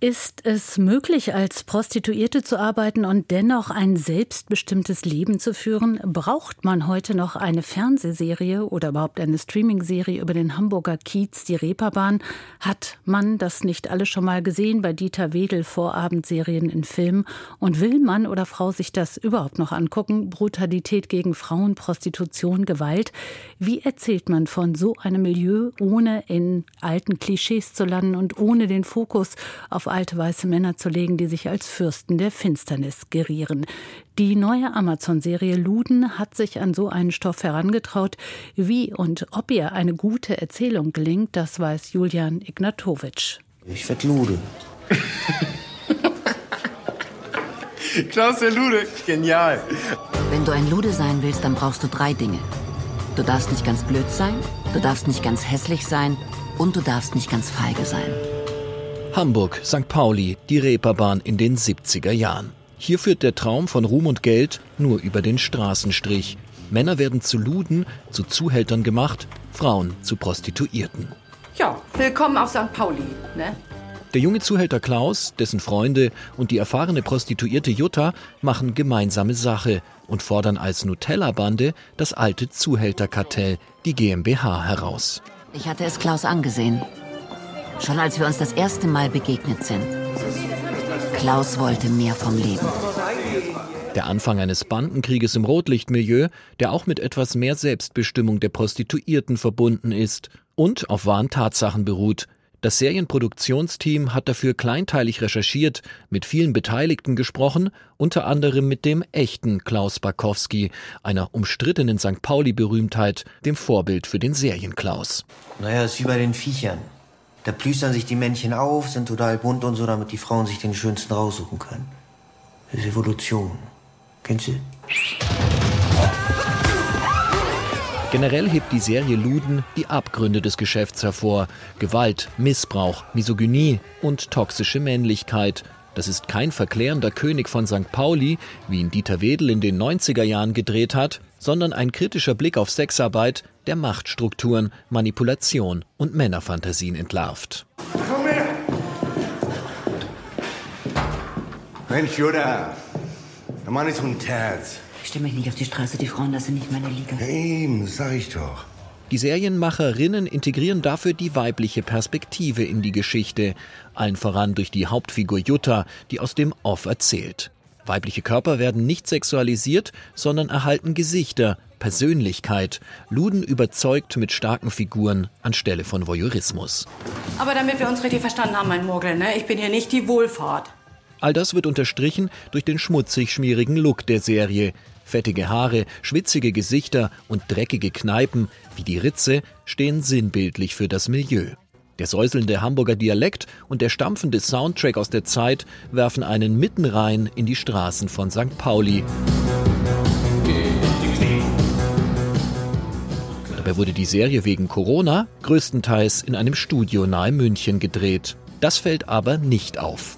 Ist es möglich, als Prostituierte zu arbeiten und dennoch ein selbstbestimmtes Leben zu führen? Braucht man heute noch eine Fernsehserie oder überhaupt eine Streamingserie über den Hamburger Kiez, die Reeperbahn? Hat man das nicht alles schon mal gesehen bei Dieter Wedel Vorabendserien in Filmen? Und will Mann oder Frau sich das überhaupt noch angucken? Brutalität gegen Frauen, Prostitution, Gewalt? Wie erzählt man von so einem Milieu, ohne in alten Klischees zu landen und ohne den Fokus auf alte weiße Männer zu legen, die sich als Fürsten der Finsternis gerieren. Die neue Amazon-Serie Luden hat sich an so einen Stoff herangetraut. Wie und ob ihr eine gute Erzählung gelingt, das weiß Julian Ignatowitsch. Ich werd Lude. Klaus der Lude, genial. Wenn du ein Lude sein willst, dann brauchst du drei Dinge. Du darfst nicht ganz blöd sein, du darfst nicht ganz hässlich sein und du darfst nicht ganz feige sein. Hamburg, St. Pauli, die Reeperbahn in den 70er Jahren. Hier führt der Traum von Ruhm und Geld nur über den Straßenstrich. Männer werden zu Luden, zu Zuhältern gemacht, Frauen zu Prostituierten. Ja, willkommen auf St. Pauli, ne? Der junge Zuhälter Klaus, dessen Freunde und die erfahrene Prostituierte Jutta machen gemeinsame Sache und fordern als Nutella-Bande das alte Zuhälterkartell, die GmbH, heraus. Ich hatte es Klaus angesehen. Schon als wir uns das erste Mal begegnet sind. Klaus wollte mehr vom Leben. Der Anfang eines Bandenkrieges im Rotlichtmilieu, der auch mit etwas mehr Selbstbestimmung der Prostituierten verbunden ist und auf wahren Tatsachen beruht. Das Serienproduktionsteam hat dafür kleinteilig recherchiert, mit vielen Beteiligten gesprochen, unter anderem mit dem echten Klaus Barkowski, einer umstrittenen St. Pauli-Berühmtheit, dem Vorbild für den Serienklaus. Naja, ist wie bei den Viechern. Da plüstern sich die Männchen auf, sind total bunt und so, damit die Frauen sich den schönsten raussuchen können. Das ist Evolution. Kennst du? Generell hebt die Serie Luden die Abgründe des Geschäfts hervor. Gewalt, Missbrauch, Misogynie und toxische Männlichkeit. Das ist kein verklärender König von St. Pauli, wie ihn Dieter Wedel in den 90er Jahren gedreht hat, sondern ein kritischer Blick auf Sexarbeit, der Machtstrukturen, Manipulation und Männerfantasien entlarvt. Komm her! Mensch, Jutta, der Mann ist ein Terz. Ich stelle mich nicht auf die Straße, die Frauen, das sind nicht meine Liga. Eben, sag ich doch. Die Serienmacherinnen integrieren dafür die weibliche Perspektive in die Geschichte, allen voran durch die Hauptfigur Jutta, die aus dem Off erzählt. Weibliche Körper werden nicht sexualisiert, sondern erhalten Gesichter, Persönlichkeit. Luden überzeugt mit starken Figuren anstelle von Voyeurismus. Aber damit wir uns richtig verstanden haben, mein Murgel, ne? Ich bin hier nicht die Wohlfahrt. All das wird unterstrichen durch den schmutzig-schmierigen Look der Serie. Fettige Haare, schwitzige Gesichter und dreckige Kneipen, wie die Ritze, stehen sinnbildlich für das Milieu. Der säuselnde Hamburger Dialekt und der stampfende Soundtrack aus der Zeit werfen einen mitten rein in die Straßen von St. Pauli. Dabei wurde die Serie wegen Corona größtenteils in einem Studio nahe München gedreht. Das fällt aber nicht auf.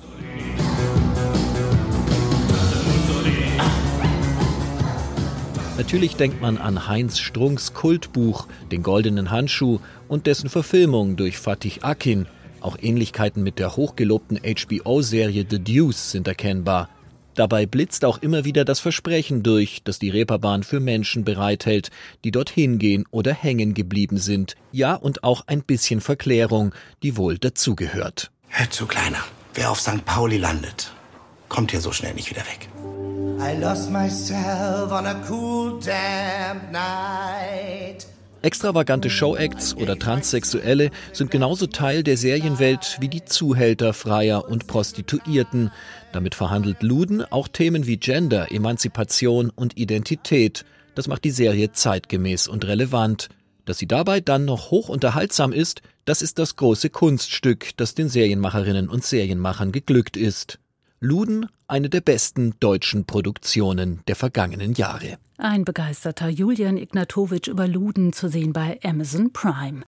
Natürlich denkt man an Heinz Strunks Kultbuch, den goldenen Handschuh und dessen Verfilmung durch Fatih Akin. Auch Ähnlichkeiten mit der hochgelobten HBO-Serie The Deuce sind erkennbar. Dabei blitzt auch immer wieder das Versprechen durch, dass die Reeperbahn für Menschen bereithält, die dorthin gehen oder hängen geblieben sind. Ja, und auch ein bisschen Verklärung, die wohl dazugehört. Hör zu, Kleiner. Wer auf St. Pauli landet, kommt hier so schnell nicht wieder weg. I lost myself on a cool damp night. Extravagante Showacts oder Transsexuelle sind genauso Teil der Serienwelt wie die Zuhälter, Freier und Prostituierten. Damit verhandelt Luden auch Themen wie Gender, Emanzipation und Identität. Das macht die Serie zeitgemäß und relevant. Dass sie dabei dann noch hoch unterhaltsam ist, das ist das große Kunststück, das den Serienmacherinnen und Serienmachern geglückt ist. Luden, eine der besten deutschen Produktionen der vergangenen Jahre. Ein begeisterter Julian Ignatowitsch über Luden zu sehen bei Amazon Prime.